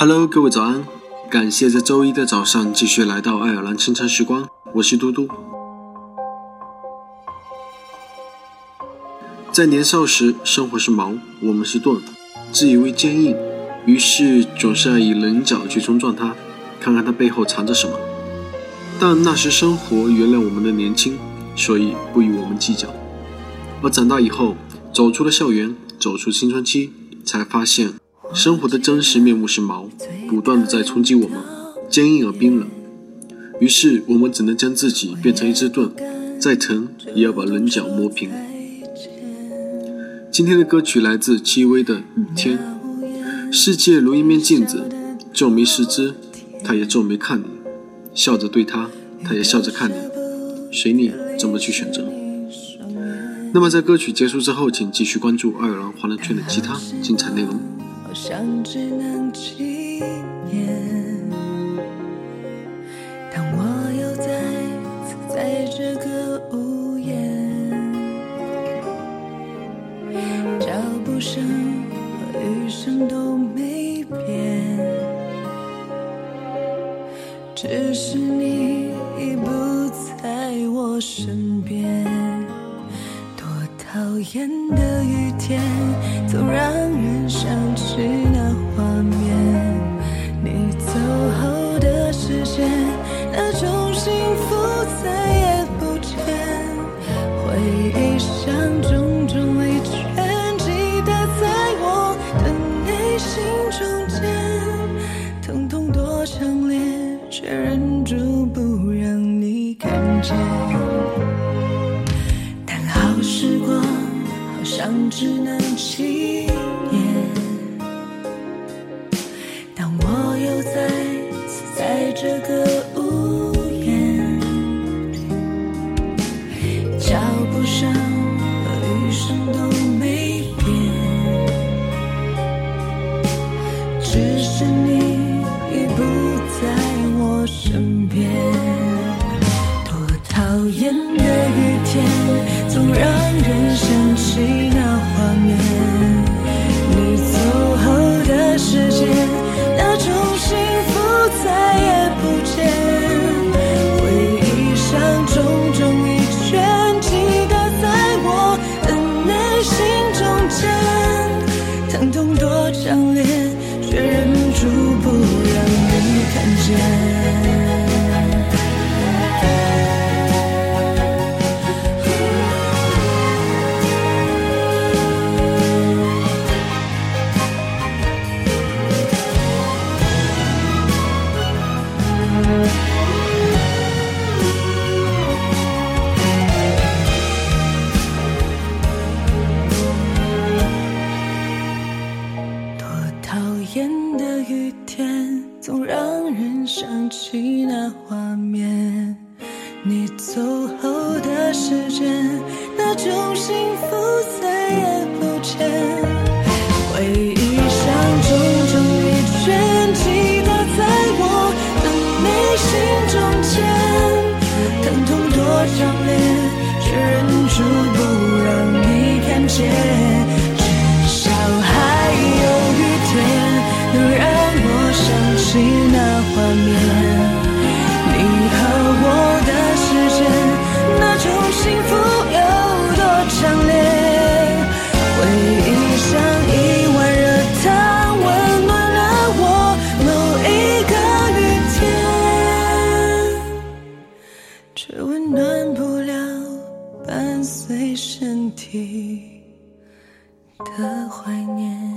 Hello，各位早安！感谢在周一的早上继续来到爱尔兰清晨时光，我是嘟嘟。在年少时，生活是矛，我们是盾，自以为坚硬，于是总是爱以棱角去冲撞它，看看它背后藏着什么。但那时生活原谅我们的年轻，所以不与我们计较。而长大以后，走出了校园，走出青春期，才发现。生活的真实面目是矛，不断的在冲击我们，坚硬而冰冷。于是我们只能将自己变成一只盾，再疼也要把棱角磨平。今天的歌曲来自戚薇的《雨天》。世界如一面镜子，皱眉视之，他也皱眉看你；笑着对他，他也笑着看你。随你怎么去选择。那么在歌曲结束之后，请继续关注爱尔兰华人圈的其他精彩内容。好像只能纪念。当我又再次在这个屋檐，脚步声和雨声都没变，只是你已不在我身边。讨厌的雨天，总让人想起那画面。你走后的视线，那种幸福再也不见。回忆像重重围圈，记打在我的内心中间，疼痛多强烈，却忍住不让你看见。但好时光。只能纪念。疼痛多强烈却忍住不让你看见。起那画面，你走后的时间，那种幸福再也不见。回忆像重重一圈，记得在我的内心中间，疼痛多强烈，却忍住不让你看见。至少还有雨天，能让我想起那画面的怀念。